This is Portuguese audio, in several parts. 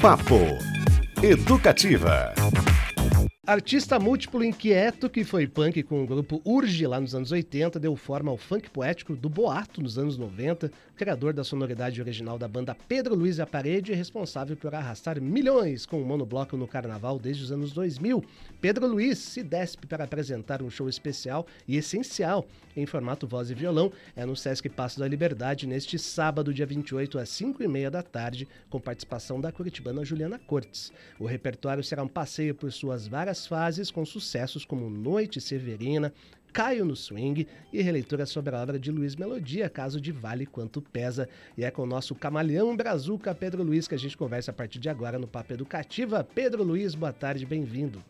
Papo Educativa. Artista múltiplo inquieto que foi punk com o grupo Urge lá nos anos 80, deu forma ao funk poético do Boato nos anos 90, criador da sonoridade original da banda Pedro Luiz e a Parede e responsável por arrastar milhões com o monobloco no carnaval desde os anos 2000. Pedro Luiz se despe para apresentar um show especial e essencial em formato voz e violão. É no Sesc Passo da Liberdade neste sábado, dia 28, às 5 e meia da tarde, com participação da curitibana Juliana Cortes. O repertório será um passeio por suas várias fases com sucessos como Noite Severina, Caio no Swing e releitura sobre a obra de Luiz Melodia, caso de Vale Quanto Pesa. E é com o nosso camaleão brazuca Pedro Luiz que a gente conversa a partir de agora no Papo Educativa. Pedro Luiz, boa tarde, bem-vindo.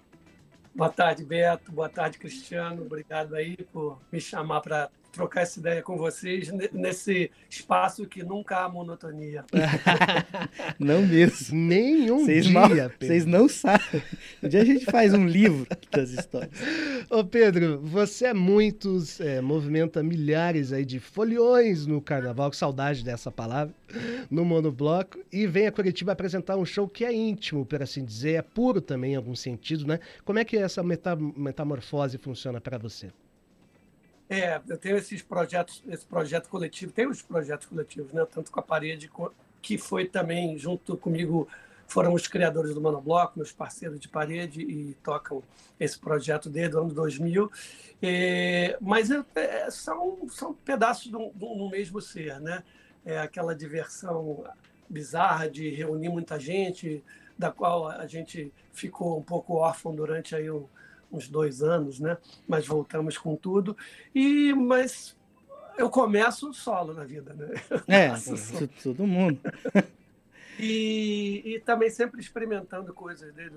Boa tarde, Beto. Boa tarde, Cristiano. Obrigado aí por me chamar para trocar essa ideia com vocês nesse espaço que nunca há monotonia. não mesmo. Nenhum vocês dia. Vocês não sabem. Um dia a gente faz um livro das histórias. Ô Pedro, você é muitos, é, movimenta milhares aí de foliões no carnaval, com saudade dessa palavra, no monobloco, e vem a Curitiba apresentar um show que é íntimo, por assim dizer, é puro também em algum sentido, né? Como é que essa metamorfose funciona para você? É, eu tenho esses projetos, esse projeto coletivo, tem os projetos coletivos, né? Tanto com a parede, que foi também junto comigo, foram os criadores do Monobloco, meus parceiros de parede, e tocam esse projeto desde o ano 2000. É, mas é, são, são pedaços do, do, mesmo ser, né? É aquela diversão bizarra de reunir muita gente, da qual a gente ficou um pouco órfão durante aí um, uns dois anos, né? Mas voltamos com tudo. E mas eu começo solo na vida, né? É, todo mundo. e, e também sempre experimentando coisas dele.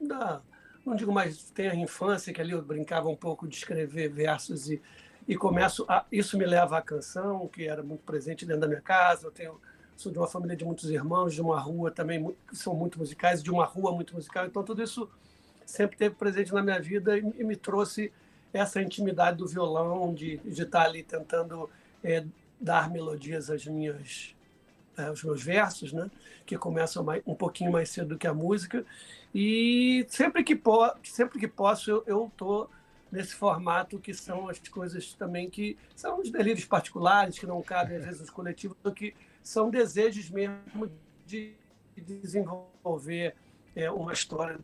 Da, não digo mais tem a infância que ali eu brincava um pouco de escrever versos e e começo a, isso me leva à canção que era muito presente dentro da minha casa eu tenho sou de uma família de muitos irmãos de uma rua também que são muito musicais de uma rua muito musical então tudo isso sempre teve presente na minha vida e, me trouxe essa intimidade do violão, de, de estar ali tentando é, dar melodias às minhas, é, aos meus versos, né? que começam mais, um pouquinho mais cedo do que a música. E sempre que, po sempre que posso, eu estou nesse formato que são as coisas também que são os delírios particulares, que não cabem às vezes nos coletivos, que são desejos mesmo de desenvolver é, uma história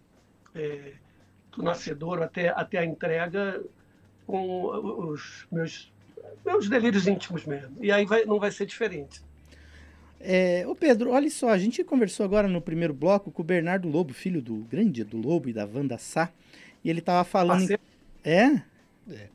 é, do nascedor até, até a entrega com os meus, meus delírios íntimos mesmo. E aí vai, não vai ser diferente. É, ô Pedro, olha só, a gente conversou agora no primeiro bloco com o Bernardo Lobo, filho do grande do Lobo e da Wanda Sá, e ele tava falando. Em... É? É.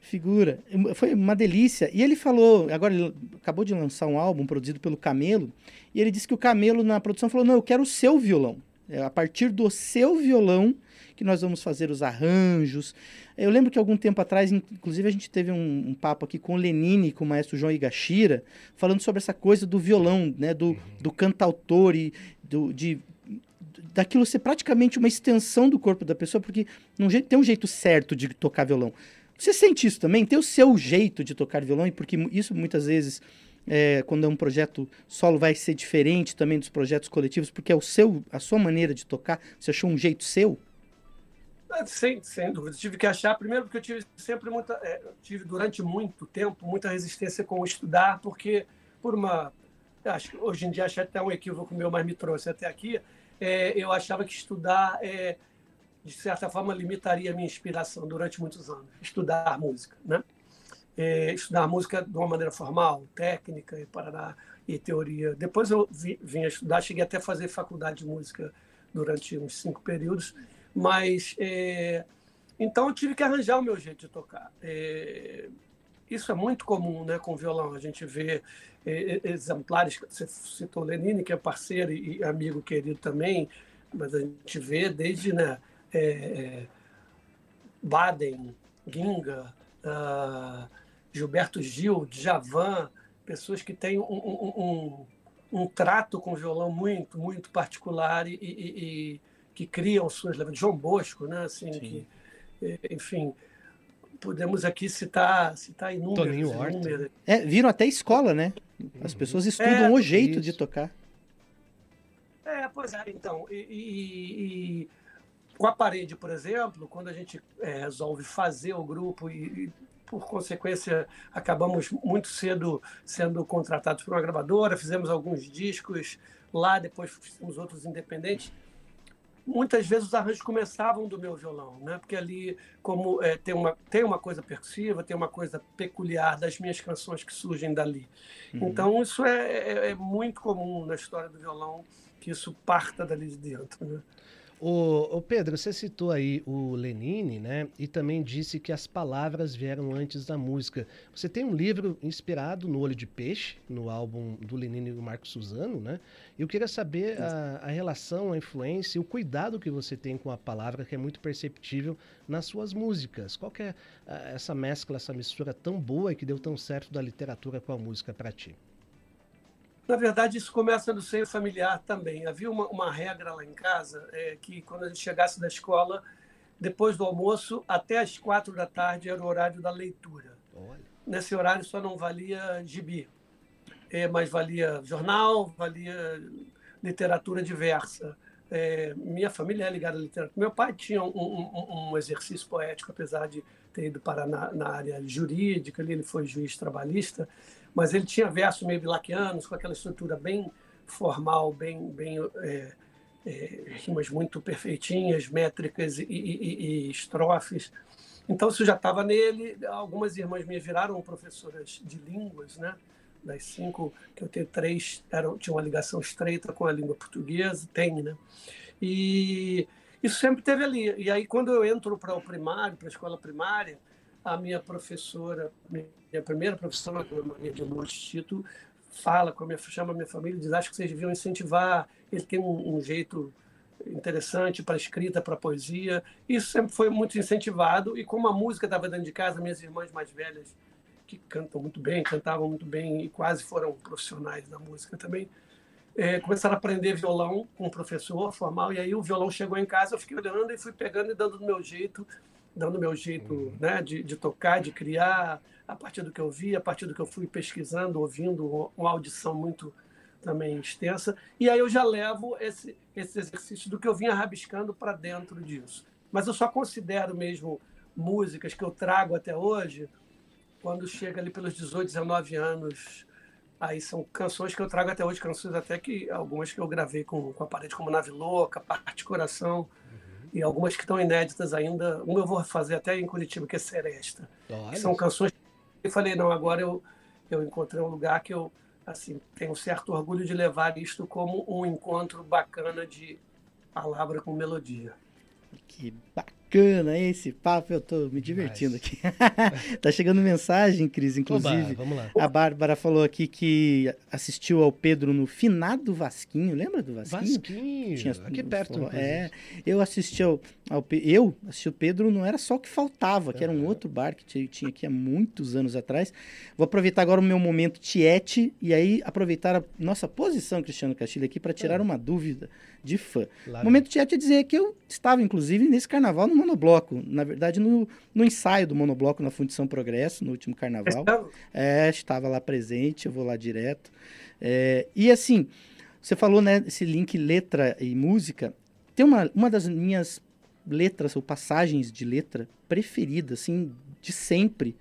Figura. Foi uma delícia. E ele falou, agora ele acabou de lançar um álbum produzido pelo Camelo, e ele disse que o Camelo na produção falou: não, eu quero o seu violão. É a partir do seu violão que nós vamos fazer os arranjos. Eu lembro que algum tempo atrás, inclusive, a gente teve um, um papo aqui com o Lenine, com o maestro João Igashira, falando sobre essa coisa do violão, né, do, uhum. do cantautor e do, de daquilo ser praticamente uma extensão do corpo da pessoa, porque não tem um jeito certo de tocar violão. Você sente isso também? Tem o seu jeito de tocar violão, e porque isso muitas vezes é, quando é um projeto solo vai ser diferente também dos projetos coletivos, porque é o seu, a sua maneira de tocar, você achou um jeito seu? É, sem, sem dúvida. Tive que achar, primeiro porque eu tive sempre muita, é, tive durante muito tempo muita resistência com estudar, porque por uma, acho hoje em dia acho até um equívoco meu, mas me trouxe até aqui, é, eu achava que estudar, é, de certa forma, limitaria a minha inspiração durante muitos anos, estudar música, né? É, estudar música de uma maneira formal, técnica e parará, e teoria. Depois eu vi, vim estudar, cheguei até a fazer faculdade de música durante uns cinco períodos, mas é, então eu tive que arranjar o meu jeito de tocar. É, isso é muito comum né, com violão. A gente vê exemplares, você citou Lenine, que é parceiro e amigo querido também, mas a gente vê desde né, é, Baden, Ginga, uh, Gilberto Gil, Djavan, pessoas que têm um, um, um, um, trato com o violão muito, muito particular e, e, e que criam suas. João Bosco, né? Assim, que, enfim, podemos aqui citar, citar inúmeros. inúmeros. É, viram até escola, né? As pessoas estudam é, o jeito isso. de tocar. É, pois é, então. E, e, e, com a parede, por exemplo, quando a gente é, resolve fazer o grupo e, e, por consequência, acabamos muito cedo sendo contratados por uma gravadora, fizemos alguns discos lá, depois fizemos outros independentes muitas vezes os arranjos começavam do meu violão, né? Porque ali, como é, tem, uma, tem uma coisa percussiva, tem uma coisa peculiar das minhas canções que surgem dali. Uhum. Então, isso é, é, é, muito comum na história do violão, que isso parta dali de dentro, né? O, o, Pedro, você citou aí o Lenine, né? E também disse que as palavras vieram antes da música. Você tem um livro inspirado no Olho de Peixe, no álbum do Lenine e do Marco Suzano, né? Eu queria saber a, a, relação, a influência e o cuidado que você tem com a palavra, que é muito perceptível nas suas músicas. Qual que é a, essa mescla, essa mistura tão boa que deu tão certo da literatura com a música para ti? Na verdade, isso começa no seio familiar também. Havia uma, uma regra lá em casa é, que, quando a gente chegasse da escola, depois do almoço, até as quatro da tarde era o horário da leitura. Olha. Nesse horário só não valia gibi, é, mas valia jornal, valia literatura diversa. É, minha família é ligada à literatura. Meu pai tinha um, um, um exercício poético, apesar de ter ido para na, na área jurídica, ele foi juiz trabalhista mas ele tinha versos meio bilaquianos, com aquela estrutura bem formal, bem, bem é, é, rimas muito perfeitinhas, métricas e, e, e estrofes. Então, isso já estava nele. Algumas irmãs me viraram professoras de línguas, né? Das cinco, que eu tenho três, eram, tinha uma ligação estreita com a língua portuguesa, tem, né? E isso sempre teve ali. E aí, quando eu entro para o primário, para a escola primária, a minha professora, minha primeira professora, a Maria de Lourdes Tito, fala com a minha, chama a minha família e diz: acho que vocês deviam incentivar. Ele tem um, um jeito interessante para escrita, para poesia. Isso sempre foi muito incentivado. E como a música estava dentro de casa, minhas irmãs mais velhas, que cantam muito bem, cantavam muito bem e quase foram profissionais da música também, é, começaram a aprender violão com um professor formal. E aí o violão chegou em casa, eu fiquei olhando e fui pegando e dando do meu jeito dando meu jeito uhum. né, de, de tocar, de criar, a partir do que eu vi, a partir do que eu fui pesquisando, ouvindo, uma audição muito também extensa. E aí eu já levo esse, esse exercício do que eu vinha rabiscando para dentro disso. Mas eu só considero mesmo músicas que eu trago até hoje quando chega ali pelos 18, 19 anos. Aí são canções que eu trago até hoje, canções até que algumas que eu gravei com, com a parede, como Nave Louca, Parte Coração, e algumas que estão inéditas ainda. Uma eu vou fazer até em Curitiba, que é Seresta. Que são canções. Eu falei, não, agora eu, eu encontrei um lugar que eu assim tenho um certo orgulho de levar isto como um encontro bacana de palavra com melodia. Que bacana esse papo, eu tô me divertindo aqui. tá chegando mensagem, Cris, inclusive. Oba, vamos lá. A Bárbara falou aqui que assistiu ao Pedro no finado Vasquinho, lembra do Vasquinho? Vasquinho, Tinha, aqui perto. É, eu assisti ao, ao, eu assisti o Pedro, não era só o que faltava, que era um outro bar que tinha aqui há muitos anos atrás. Vou aproveitar agora o meu momento tiete e aí aproveitar a nossa posição, Cristiano Castilho, aqui para tirar uma dúvida de fã. Claro. Momento tiete é dizer que eu estava, inclusive, nesse carnaval no monobloco. Na verdade, no, no ensaio do monobloco na Fundição Progresso, no último carnaval. É, estava lá presente, eu vou lá direto. É, e assim, você falou, né, esse link letra e música. Tem uma, uma das minhas letras ou passagens de letra preferidas, assim, de sempre.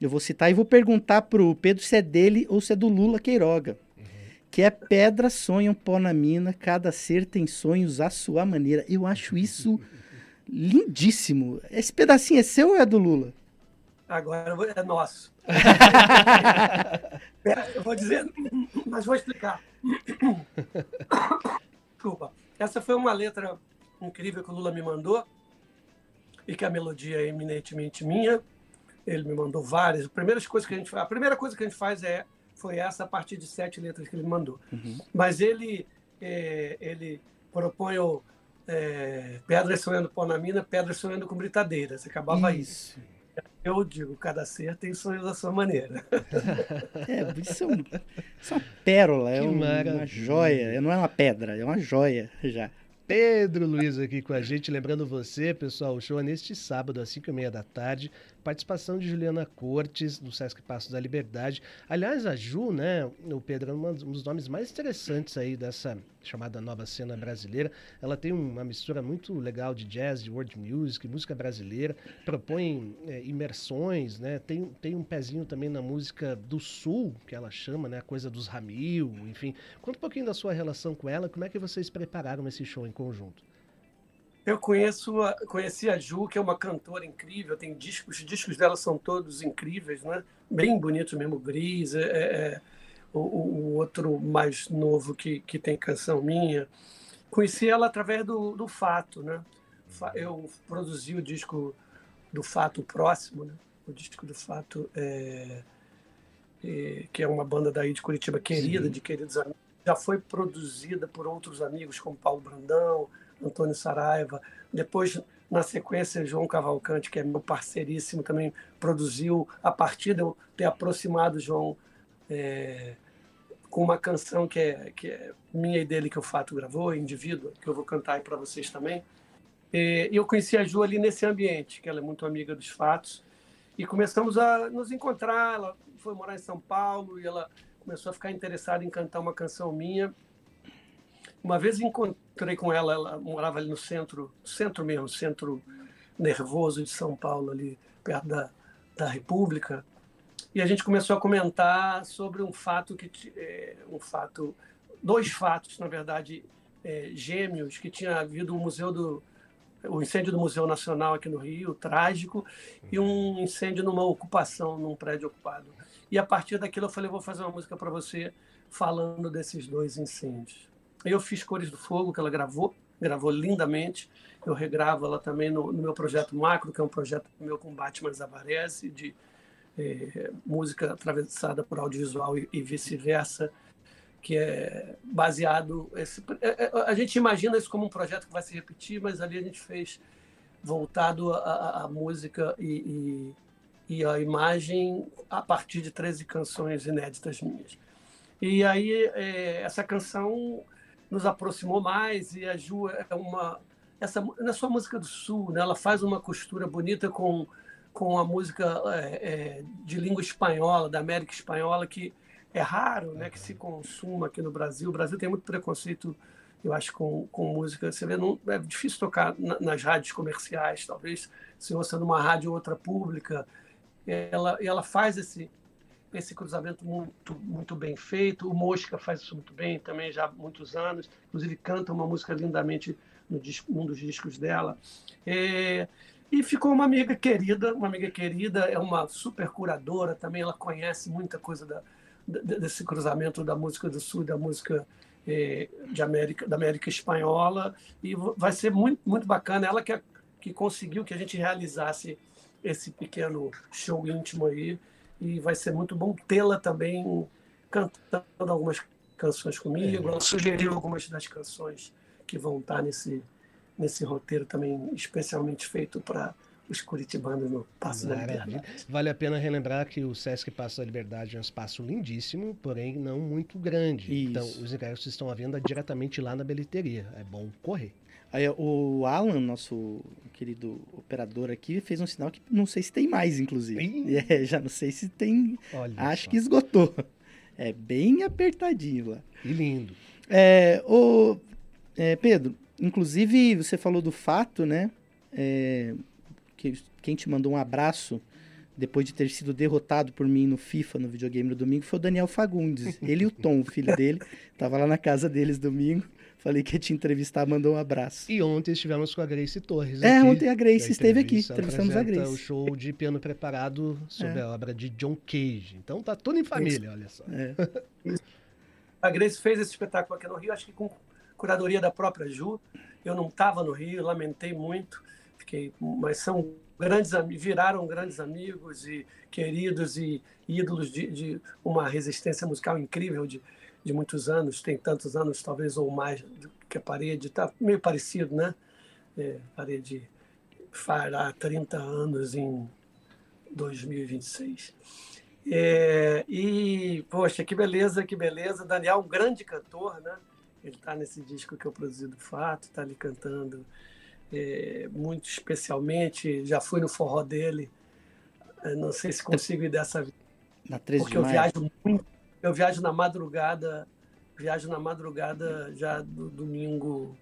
Eu vou citar e vou perguntar pro Pedro se é dele ou se é do Lula Queiroga. Que é pedra, sonho, pó na mina, cada ser tem sonhos à sua maneira. Eu acho isso lindíssimo. Esse pedacinho é seu ou é do Lula? Agora é nosso. eu vou dizer, mas vou explicar. Desculpa. Essa foi uma letra incrível que o Lula me mandou e que a melodia é eminentemente minha. Ele me mandou várias. A primeira coisa que a gente faz, a primeira coisa que a gente faz é foi essa a partir de sete letras que ele mandou. Uhum. Mas ele é, ele propõe o é, pedra sonhando pó na mina, pedra sonhando com britadeira. Você acabava isso. isso. Eu digo, cada ser tem sonhos da sua maneira. É, isso é, um, isso é uma pérola, é uma, uma joia. Não é uma pedra, é uma joia já. Pedro Luiz aqui com a gente. Lembrando você, pessoal, o show é neste sábado, às 5 e meia da tarde, Participação de Juliana Cortes, do Sesc Passos da Liberdade. Aliás, a Ju, né, o Pedro, é um dos nomes mais interessantes aí dessa chamada nova cena brasileira. Ela tem uma mistura muito legal de jazz, de world music, música brasileira, propõe é, imersões, né? Tem, tem um pezinho também na música do sul, que ela chama, né? A coisa dos Ramil, enfim. Conta um pouquinho da sua relação com ela, como é que vocês prepararam esse show em conjunto? Eu conheço, a, conheci a Ju, que é uma cantora incrível, tem discos, os discos dela são todos incríveis, né? Bem bonitos mesmo, Gris, é, é, o, o, outro mais novo que, que tem canção minha. Conheci ela através do, do Fato, né? Eu produzi o disco do Fato Próximo, né? O disco do Fato, é, é, que é uma banda daí de Curitiba querida, Sim. de queridos amigos. Já foi produzida por outros amigos, como Paulo Brandão, Antônio Saraiva. Depois, na sequência, João Cavalcante, que é meu parceiríssimo, também produziu, a partir de eu ter aproximado João é, com uma canção que é, que é minha e dele, que o Fato gravou, Indivíduo, que eu vou cantar aí para vocês também. E eu conheci a Ju ali nesse ambiente, que ela é muito amiga dos Fatos, e começamos a nos encontrar. Ela foi morar em São Paulo e ela começou a ficar interessada em cantar uma canção minha. Uma vez encontrei com ela, ela morava ali no centro, centro mesmo, centro nervoso de São Paulo, ali perto da, da República. E a gente começou a comentar sobre um fato que é, um fato, dois fatos, na verdade, é, gêmeos que tinha havido o museu do o incêndio do Museu Nacional aqui no Rio, trágico, e um incêndio numa ocupação, num prédio ocupado. E a partir daquilo eu falei, vou fazer uma música para você falando desses dois incêndios. Eu fiz Cores do Fogo, que ela gravou, gravou lindamente. Eu regravo ela também no, no meu projeto Macro, que é um projeto meu com Batman Zavarese, de é, música atravessada por audiovisual e, e vice-versa, que é baseado. Esse, é, é, a gente imagina isso como um projeto que vai se repetir, mas ali a gente fez voltado à música e, e, e a imagem a partir de 13 canções inéditas minhas. E aí, é, essa canção nos aproximou mais e a Ju é uma essa na sua música do sul né, ela faz uma costura bonita com com a música é, é, de língua espanhola da América espanhola que é raro né que se consuma aqui no Brasil. O Brasil tem muito preconceito eu acho com, com música. Você vê não, é difícil tocar na, nas rádios comerciais talvez se ouça numa rádio ou outra pública. Ela ela faz esse esse cruzamento muito, muito bem feito. O Mosca faz isso muito bem também já há muitos anos. Inclusive canta uma música lindamente no disco, num dos discos dela. É, e ficou uma amiga querida, uma amiga querida, é uma super curadora também, ela conhece muita coisa da, desse cruzamento da música do Sul, da música é, de América, da América Espanhola, e vai ser muito, muito bacana. Ela que, que conseguiu que a gente realizasse esse pequeno show íntimo aí, e vai ser muito bom tê-la também cantando algumas canções comigo. Ela sugeriu algumas das canções que vão estar nesse, nesse roteiro também especialmente feito para os curitibanos no Passo da Liberdade. Vale a pena relembrar que o Sesc Passo da Liberdade é um espaço lindíssimo, porém não muito grande. Isso. Então, os ingressos estão à venda diretamente lá na bilheteria. É bom correr. Aí, o Alan, nosso querido operador aqui, fez um sinal que não sei se tem mais, inclusive. É, já não sei se tem. Olha acho só. que esgotou. É bem apertadinho lá. E lindo. É, o, é, Pedro, inclusive você falou do fato, né? É, que quem te mandou um abraço depois de ter sido derrotado por mim no FIFA, no videogame no domingo, foi o Daniel Fagundes. Ele e o Tom, o filho dele, tava lá na casa deles domingo. Falei que ia te entrevistar, mandou um abraço. E ontem estivemos com a Grace Torres. É, aqui, ontem a Grace esteve aqui, entrevistamos a Grace. o show de piano preparado sobre é. a obra de John Cage. Então tá tudo em família, olha só. É. a Grace fez esse espetáculo aqui no Rio, acho que com curadoria da própria Ju. Eu não estava no Rio, lamentei muito, fiquei, mas são grandes viraram grandes amigos e queridos e ídolos de, de uma resistência musical incrível de de muitos anos, tem tantos anos, talvez ou mais, que a parede está meio parecido, né? É, parede fará 30 anos em 2026. É, e, poxa, que beleza, que beleza. Daniel, um grande cantor, né? Ele está nesse disco que eu produzi do Fato, está ali cantando é, muito especialmente. Já fui no forró dele Eu não sei se consigo ir dessa vez. Na 13 Porque eu viajo muito. Eu viajo na madrugada, viajo na madrugada já do domingo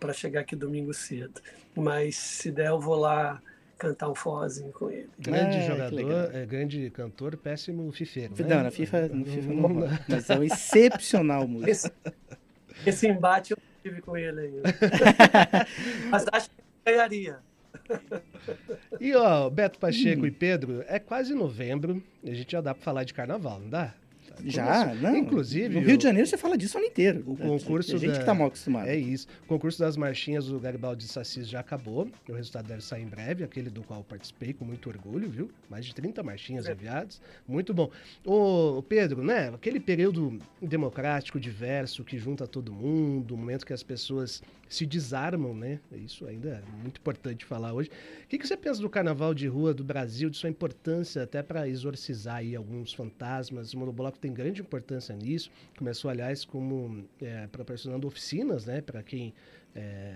para chegar aqui domingo cedo. Mas se der, eu vou lá cantar um forrozinho com ele. Grande ah, jogador, é, grande cantor, péssimo fifeiro. Né? Não, na FIFA, no FIFA não, não, não. Mas é um excepcional músico. Esse, esse embate eu tive com ele ainda. Mas acho que ganharia. E ó, Beto Pacheco hum. e Pedro, é quase novembro, a gente já dá para falar de carnaval, não dá? Já, não. Inclusive. No Rio de Janeiro você fala disso o ano inteiro. O concurso. A gente da... que tá mal acostumado. É isso. O concurso das marchinhas do Garibaldi de Sassis já acabou. O resultado deve sair em breve, aquele do qual participei com muito orgulho, viu? Mais de 30 marchinhas é. enviadas. Muito bom. Ô, Pedro, né? Aquele período democrático, diverso, que junta todo mundo, o momento que as pessoas se desarmam, né? Isso ainda é muito importante falar hoje. O que, que você pensa do carnaval de rua do Brasil, de sua importância até para exorcizar aí alguns fantasmas? O monobloco tem grande importância nisso. Começou, aliás, como é, proporcionando oficinas, né? Para quem é,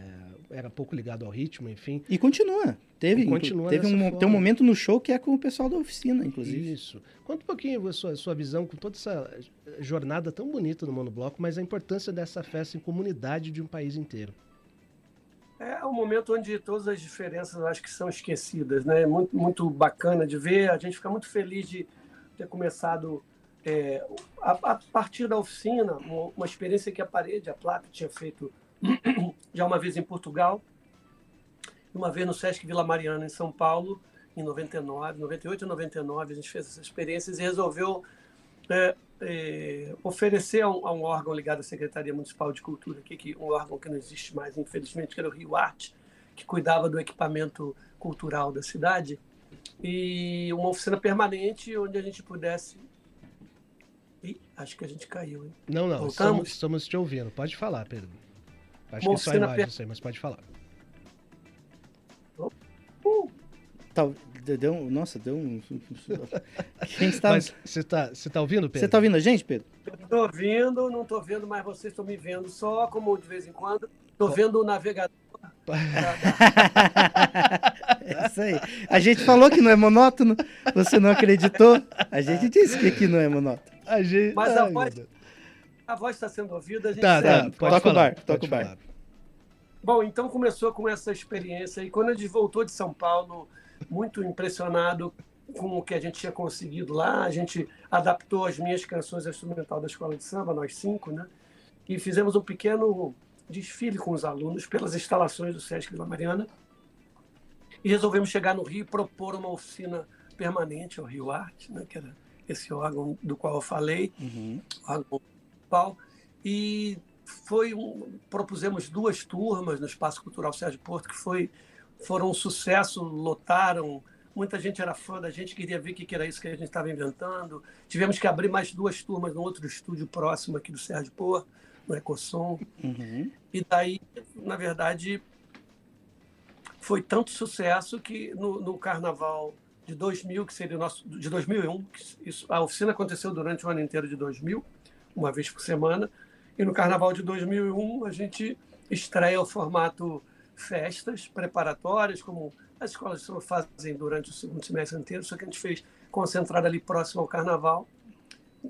era pouco ligado ao ritmo, enfim. E continua. Teve, e continua teve um, tem um momento no show que é com o pessoal da oficina, inclusive. Isso. Conta um pouquinho a sua, a sua visão com toda essa jornada tão bonita do monobloco, mas a importância dessa festa em comunidade de um país inteiro. É um momento onde todas as diferenças acho que são esquecidas, né? Muito, muito bacana de ver. A gente fica muito feliz de ter começado é, a, a, partir da oficina, uma, uma, experiência que a parede, a placa, tinha feito já uma vez em Portugal, uma vez no Sesc Vila Mariana, em São Paulo, em 99, 98 e 99, a gente fez essas experiências e resolveu é, é, oferecer a um, a um, órgão ligado à Secretaria Municipal de Cultura, aqui, que, um órgão que não existe mais, infelizmente, que era o Rio Arte, que cuidava do equipamento cultural da cidade, e uma oficina permanente onde a gente pudesse. Ih, acho que a gente caiu, hein? Não, não, estamos, estamos te ouvindo. Pode falar, Pedro. Acho uma que só a imagem, per... sei, mas pode falar. Tá, deu, nossa, deu um. Quem está. Mas você está você tá ouvindo, Pedro? Você está ouvindo a gente, Pedro? Estou ouvindo, não estou vendo, mas vocês estão me vendo só, como de vez em quando. Estou vendo o navegador. é isso aí. A gente falou que não é monótono, você não acreditou? A gente disse que aqui não é monótono. A gente... Mas a voz, a voz está sendo ouvida, a gente tá, tá, toca o bar, toca o bar. Bom, então começou com essa experiência e quando a gente voltou de São Paulo muito impressionado com o que a gente tinha conseguido lá. A gente adaptou as minhas canções instrumental da escola de samba, nós cinco, né? E fizemos um pequeno desfile com os alunos pelas instalações do Sesc Vila Mariana. E resolvemos chegar no Rio e propor uma oficina permanente ao Rio Arte, né? que era esse órgão do qual eu falei, uhum. órgão principal. E foi um, propusemos duas turmas no Espaço Cultural Sérgio Porto, que foi foram um sucesso, lotaram. Muita gente era fã da gente, queria ver o que era isso que a gente estava inventando. Tivemos que abrir mais duas turmas no outro estúdio próximo aqui do Sérgio Pôr, no Ecossom. Uhum. E daí, na verdade, foi tanto sucesso que no, no Carnaval de 2000, que seria o nosso de 2001, isso, a oficina aconteceu durante o ano inteiro de 2000, uma vez por semana, e no Carnaval de 2001 a gente estreia o formato festas preparatórias, como as escolas fazem durante o segundo semestre inteiro, só que a gente fez concentrado ali próximo ao Carnaval,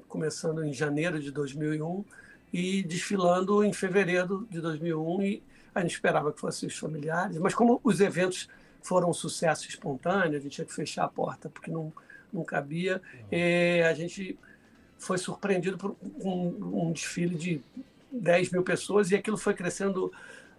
começando em janeiro de 2001 e desfilando em fevereiro de 2001 e a gente esperava que fossem os familiares, mas como os eventos foram um sucesso espontâneo, a gente tinha que fechar a porta porque não, não cabia, uhum. a gente foi surpreendido por um, um desfile de 10 mil pessoas e aquilo foi crescendo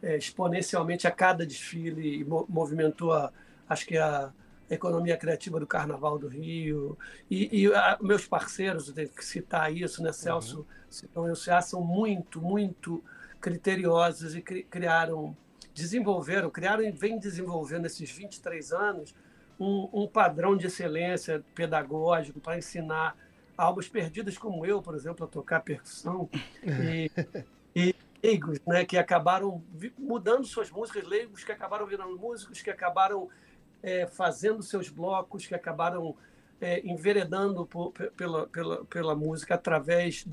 é, exponencialmente a cada desfile e movimentou, a, acho que a economia criativa do Carnaval do Rio. E, e a, meus parceiros, tenho que citar isso, né, Celso uhum. e Ceará, são muito, muito criteriosos e cri, criaram, desenvolveram, criaram e vêm desenvolvendo esses 23 anos um, um padrão de excelência pedagógico para ensinar almas perdidas como eu, por exemplo, a tocar percussão. E, e leigos, né, que acabaram mudando suas músicas, leigos que acabaram virando músicos, que acabaram é, fazendo seus blocos, que acabaram é, enveredando por, pela, pela, pela música através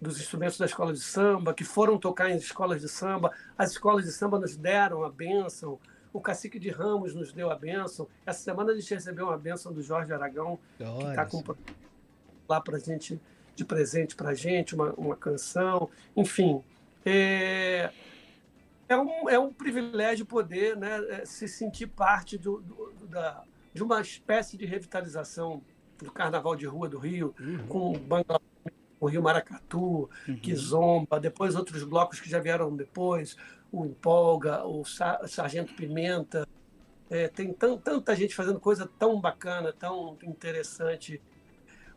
dos instrumentos da escola de samba, que foram tocar em escolas de samba. As escolas de samba nos deram a bênção, o cacique de Ramos nos deu a benção. Essa semana a gente recebeu uma benção do Jorge Aragão, que está com lá para gente de presente para a gente, uma, uma canção, enfim. É, é, um, é um privilégio poder né, é, se sentir parte do, do, da, de uma espécie de revitalização do Carnaval de Rua do Rio, uhum. com o o Rio Maracatu, uhum. Kizomba, depois outros blocos que já vieram depois, o Empolga, o Sargento Pimenta. É, tem tanta gente fazendo coisa tão bacana, tão interessante,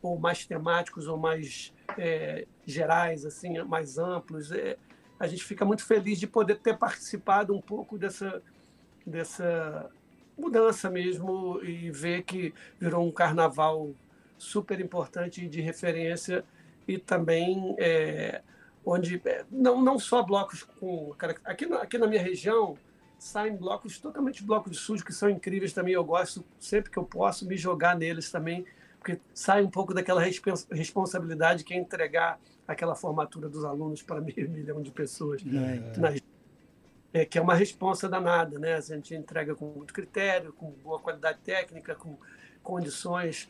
ou mais temáticos, ou mais é, gerais, assim, mais amplos. É, a gente fica muito feliz de poder ter participado um pouco dessa, dessa mudança mesmo e ver que virou um carnaval super importante de referência e também é, onde é, não, não só blocos com aqui na, aqui na minha região saem blocos totalmente blocos de sujo que são incríveis também eu gosto sempre que eu posso me jogar neles também porque sai um pouco daquela responsabilidade que é entregar aquela formatura dos alunos para meio milhão de pessoas é. é, que é uma resposta danada, né? A gente entrega com muito critério, com boa qualidade técnica, com condições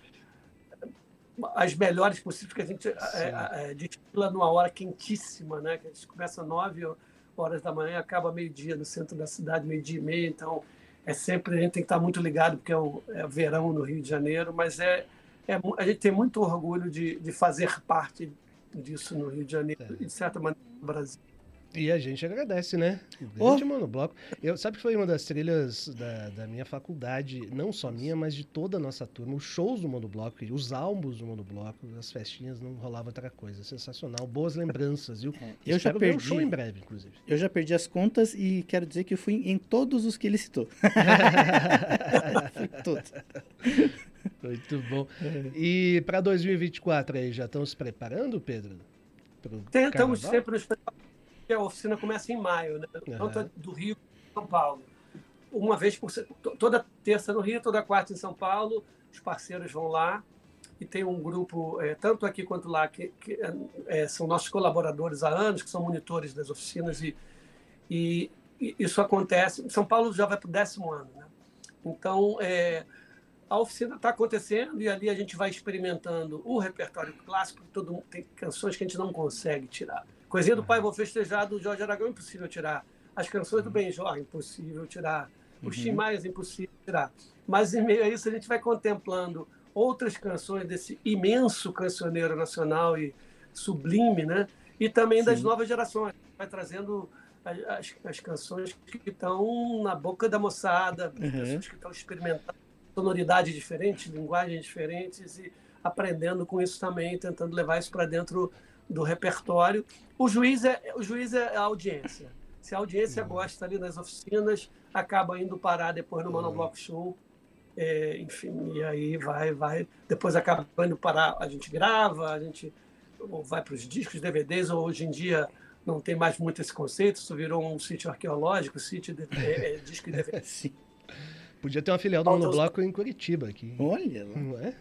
as melhores possíveis que a gente é, é, destila numa hora quentíssima, né? Que a gente começa às 9 horas da manhã, acaba meio-dia no centro da cidade, meio-dia e meia, então é sempre a gente tem que estar muito ligado porque é, o, é verão no Rio de Janeiro, mas é, é a gente tem muito orgulho de, de fazer parte disso no Rio de Janeiro é. e de certa maneira no Brasil. E a gente agradece, né? Grande oh. Monobloco. Eu, sabe que foi uma das trilhas da, da, minha faculdade, não só minha, mas de toda a nossa turma. Os shows do Monobloco, os álbuns do Monobloco, as festinhas, não rolava outra coisa. Sensacional. Boas lembranças, viu? É, eu já perdi. Um show em breve, inclusive. Eu já perdi as contas e quero dizer que eu fui em todos os que ele citou. fui todos. Muito bom. É. E para 2024 aí, já estão se preparando, Pedro? Tentamos sempre nos preparar que a oficina começa em maio, né? Tanto uhum. do Rio São Paulo. Uma vez por toda terça no Rio, toda quarta em São Paulo, os parceiros vão lá e tem um grupo, é, tanto aqui quanto lá, que, que é, são nossos colaboradores há anos, que são monitores das oficinas e, e, e isso acontece. São Paulo já vai para o décimo ano, né? Então, é, a oficina está acontecendo e ali a gente vai experimentando o repertório clássico, todo, tem canções que a gente não consegue tirar. Coisinha do Pai Vou Festejar do Jorge Aragão, impossível tirar. As canções do Benjó, impossível tirar. Os uhum. Maia, impossível tirar. Mas em meio a isso a gente vai contemplando outras canções desse imenso cancioneiro nacional e sublime, né? E também Sim. das novas gerações. Vai trazendo as, as canções que estão na boca da moçada, uhum. pessoas que estão experimentando sonoridades diferentes, linguagens diferentes e aprendendo com isso também, tentando levar isso para dentro do repertório. O juiz é, o juiz é a audiência. Se a audiência uhum. gosta ali nas oficinas, acaba indo parar depois no Monoblock Show. É, enfim, e aí vai, vai. Depois acaba indo parar, a gente grava, a gente vai para os discos, DVDs, ou hoje em dia não tem mais muito esse conceito, isso virou um sítio arqueológico, sítio de, é, é, disco e DVD. Sim. Podia ter uma filial do Monobloco em Curitiba aqui. Olha, não é?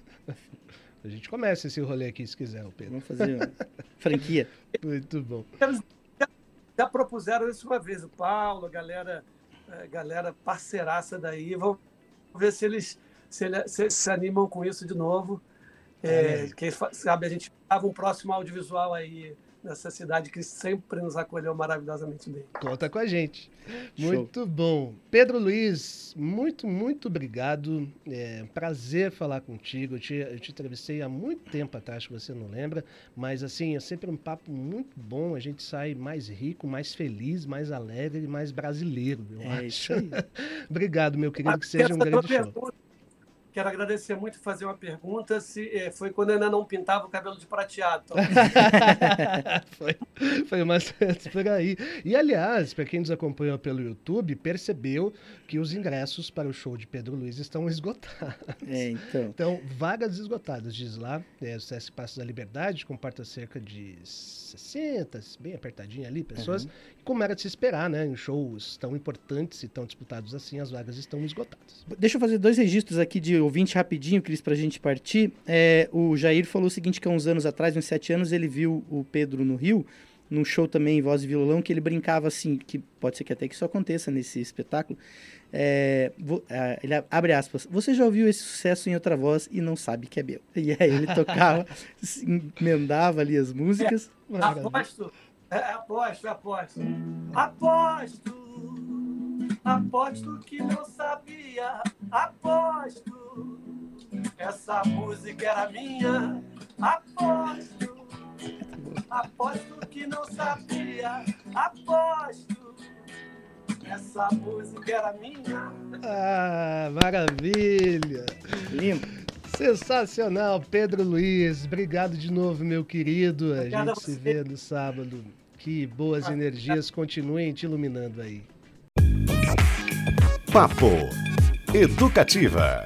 A gente começa esse rolê aqui, se quiser, Pedro. Vamos fazer uma franquia. Muito bom. Já, já, propuseram isso uma vez, o Paulo, a galera, a galera parceiraça daí. Vamos ver se eles se, ele, se, se animam com isso de novo. É, quem sabe a gente tava um próximo audiovisual aí nessa cidade que sempre nos acolheu maravilhosamente bem. Conta com a gente. Show. Muito bom. Pedro Luiz, muito, muito obrigado. É um prazer falar contigo. Eu te, eu te entrevistei há muito tempo atrás, que você não lembra, mas assim, é sempre um papo muito bom. A gente sai mais rico, mais feliz, mais alegre e mais brasileiro, eu é acho. obrigado, meu querido, que seja um grande show. Quero agradecer muito e fazer uma pergunta. Se é, foi quando ainda não pintava o cabelo de prateado. foi, foi mais por aí. E aliás, para quem nos acompanha pelo YouTube, percebeu que os ingressos para o show de Pedro Luiz estão esgotados. É, então. Então, vagas esgotadas, diz lá. É, o CS Passos da Liberdade comporta cerca de 60, bem apertadinho ali, pessoas. Uhum. como era de se esperar, né? Em shows tão importantes e tão disputados assim, as vagas estão esgotadas. Deixa eu fazer dois registros aqui de ouvinte rapidinho, Cris, para a gente partir. É, o Jair falou o seguinte, que há uns anos atrás, uns sete anos, ele viu o Pedro no Rio num show também em voz e violão, que ele brincava assim, que pode ser que até que isso aconteça nesse espetáculo. É, é, ele abre aspas, você já ouviu esse sucesso em outra voz e não sabe que é meu. E aí ele tocava, emendava ali as músicas. É, aposto, é, aposto, aposto. Aposto, aposto que não sabia, aposto. Essa música era minha, aposto. Aposto que não sabia, aposto. Essa música era minha. Ah, maravilha! Lindo. Sensacional, Pedro Luiz. Obrigado de novo, meu querido. A gente a se vê no sábado. Que boas energias continuem te iluminando aí. Papo Educativa.